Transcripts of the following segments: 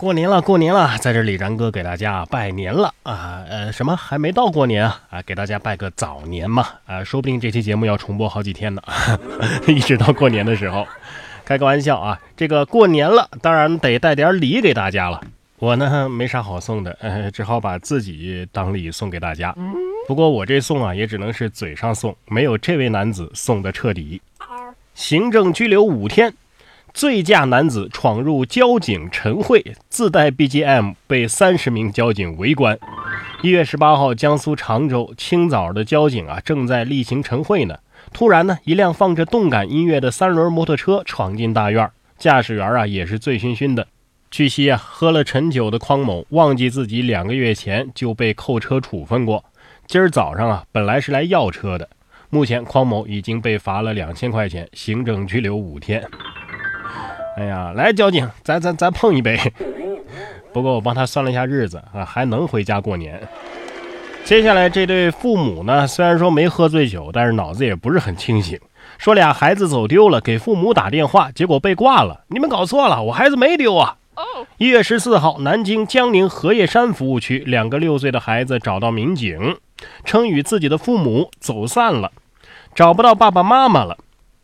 过年了，过年了，在这里然哥给大家拜年了啊！呃，什么还没到过年啊？啊，给大家拜个早年嘛！啊，说不定这期节目要重播好几天呢，一直到过年的时候。开个玩笑啊，这个过年了，当然得带点礼给大家了。我呢没啥好送的，呃，只好把自己当礼送给大家。不过我这送啊，也只能是嘴上送，没有这位男子送的彻底。行政拘留五天。醉驾男子闯入交警晨会，自带 BGM 被三十名交警围观。一月十八号，江苏常州清早的交警啊，正在例行晨会呢。突然呢，一辆放着动感音乐的三轮摩托车闯进大院，驾驶员啊也是醉醺醺的。据悉啊，喝了陈酒的匡某忘记自己两个月前就被扣车处分过。今儿早上啊，本来是来要车的。目前，匡某已经被罚了两千块钱，行政拘留五天。哎呀，来交警，咱咱咱碰一杯。不过我帮他算了一下日子啊，还能回家过年。接下来这对父母呢，虽然说没喝醉酒，但是脑子也不是很清醒。说俩孩子走丢了，给父母打电话，结果被挂了。你们搞错了，我孩子没丢啊。一月十四号，南京江宁荷叶山服务区，两个六岁的孩子找到民警，称与自己的父母走散了，找不到爸爸妈妈了。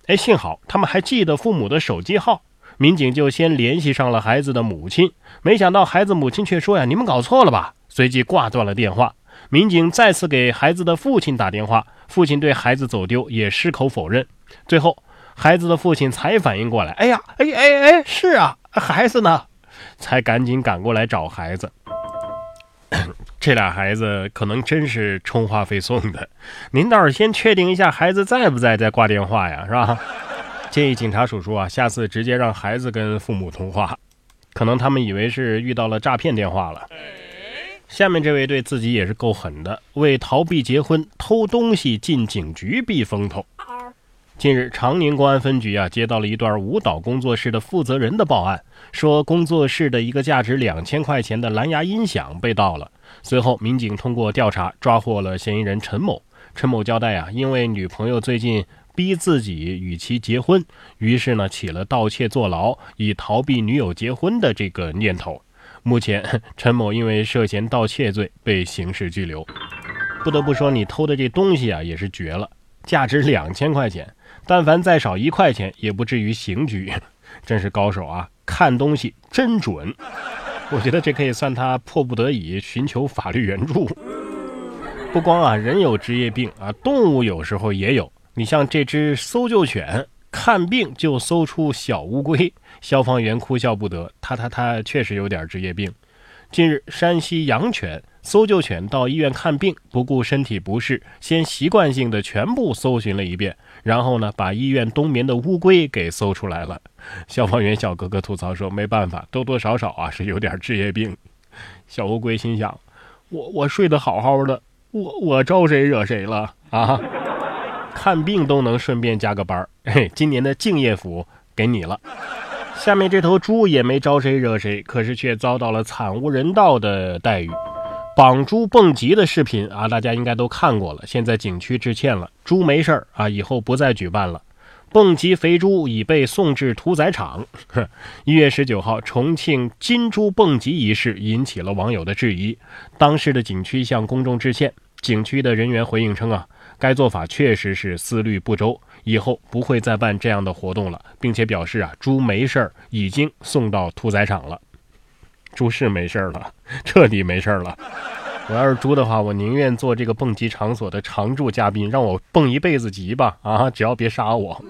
哎，幸好他们还记得父母的手机号。民警就先联系上了孩子的母亲，没想到孩子母亲却说：“呀，你们搞错了吧？”随即挂断了电话。民警再次给孩子的父亲打电话，父亲对孩子走丢也矢口否认。最后，孩子的父亲才反应过来：“哎呀，哎哎哎，是啊，孩子呢？”才赶紧赶过来找孩子。这俩孩子可能真是充话费送的，您倒是先确定一下孩子在不在再挂电话呀，是吧？建议警察叔叔啊，下次直接让孩子跟父母通话，可能他们以为是遇到了诈骗电话了。下面这位对自己也是够狠的，为逃避结婚偷东西进警局避风头。近日，长宁公安分局啊接到了一段舞蹈工作室的负责人的报案，说工作室的一个价值两千块钱的蓝牙音响被盗了。随后，民警通过调查抓获了嫌疑人陈某。陈某交代啊，因为女朋友最近。逼自己与其结婚，于是呢起了盗窃坐牢以逃避女友结婚的这个念头。目前陈某因为涉嫌盗窃罪被刑事拘留。不得不说，你偷的这东西啊也是绝了，价值两千块钱，但凡再少一块钱也不至于刑拘，真是高手啊！看东西真准，我觉得这可以算他迫不得已寻求法律援助。不光啊人有职业病啊，动物有时候也有。你像这只搜救犬，看病就搜出小乌龟，消防员哭笑不得。他他他确实有点职业病。近日，山西阳泉搜救犬到医院看病，不顾身体不适，先习惯性的全部搜寻了一遍，然后呢，把医院冬眠的乌龟给搜出来了。消防员小哥哥吐槽说：“没办法，多多少少啊是有点职业病。”小乌龟心想：“我我睡得好好的，我我招谁惹谁了啊？”看病都能顺便加个班儿，嘿，今年的敬业福给你了。下面这头猪也没招谁惹谁，可是却遭到了惨无人道的待遇。绑猪蹦极的视频啊，大家应该都看过了。现在景区致歉了，猪没事儿啊，以后不再举办了。蹦极肥猪已被送至屠宰场。一月十九号，重庆金猪蹦极一事引起了网友的质疑，当时的景区向公众致歉。景区的人员回应称啊。该做法确实是思虑不周，以后不会再办这样的活动了，并且表示啊，猪没事儿，已经送到屠宰场了。猪是没事儿了，彻底没事儿了。我要是猪的话，我宁愿做这个蹦极场所的常驻嘉宾，让我蹦一辈子极吧！啊，只要别杀我。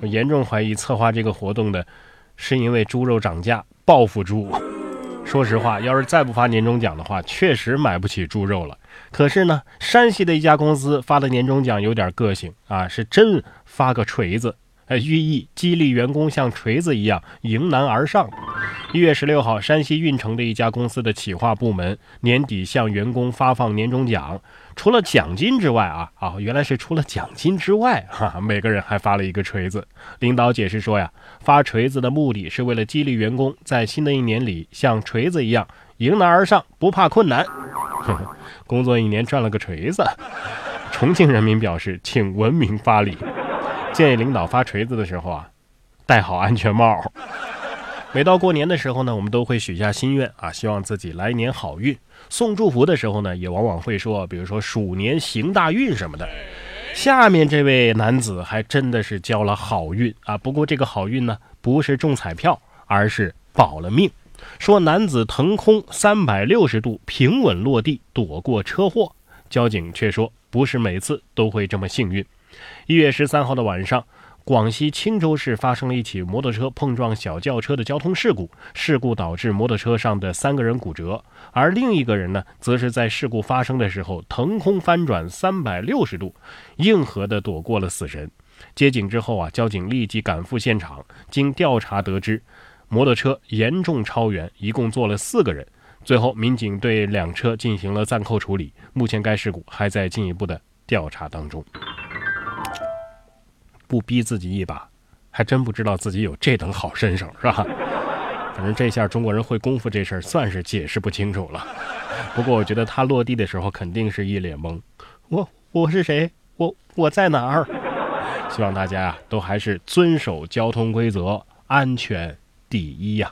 我严重怀疑策划这个活动的，是因为猪肉涨价报复猪。说实话，要是再不发年终奖的话，确实买不起猪肉了。可是呢，山西的一家公司发的年终奖有点个性啊，是真发个锤子，呃，寓意激励员工像锤子一样迎难而上。一月十六号，山西运城的一家公司的企划部门年底向员工发放年终奖，除了奖金之外啊啊，原来是除了奖金之外哈，每个人还发了一个锤子。领导解释说呀，发锤子的目的是为了激励员工在新的一年里像锤子一样迎难而上，不怕困难。工作一年赚了个锤子，重庆人民表示，请文明发礼，建议领导发锤子的时候啊，戴好安全帽。每到过年的时候呢，我们都会许下心愿啊，希望自己来年好运。送祝福的时候呢，也往往会说，比如说鼠年行大运什么的。下面这位男子还真的是交了好运啊，不过这个好运呢，不是中彩票，而是保了命。说男子腾空三百六十度平稳落地，躲过车祸。交警却说，不是每次都会这么幸运。一月十三号的晚上。广西钦州市发生了一起摩托车碰撞小轿车的交通事故，事故导致摩托车上的三个人骨折，而另一个人呢，则是在事故发生的时候腾空翻转三百六十度，硬核的躲过了死神。接警之后啊，交警立即赶赴现场，经调查得知，摩托车严重超员，一共坐了四个人。最后，民警对两车进行了暂扣处理，目前该事故还在进一步的调查当中。不逼自己一把，还真不知道自己有这等好身手，是吧？反正这下中国人会功夫这事儿算是解释不清楚了。不过我觉得他落地的时候肯定是一脸懵，我我是谁？我我在哪儿？希望大家啊都还是遵守交通规则，安全第一呀。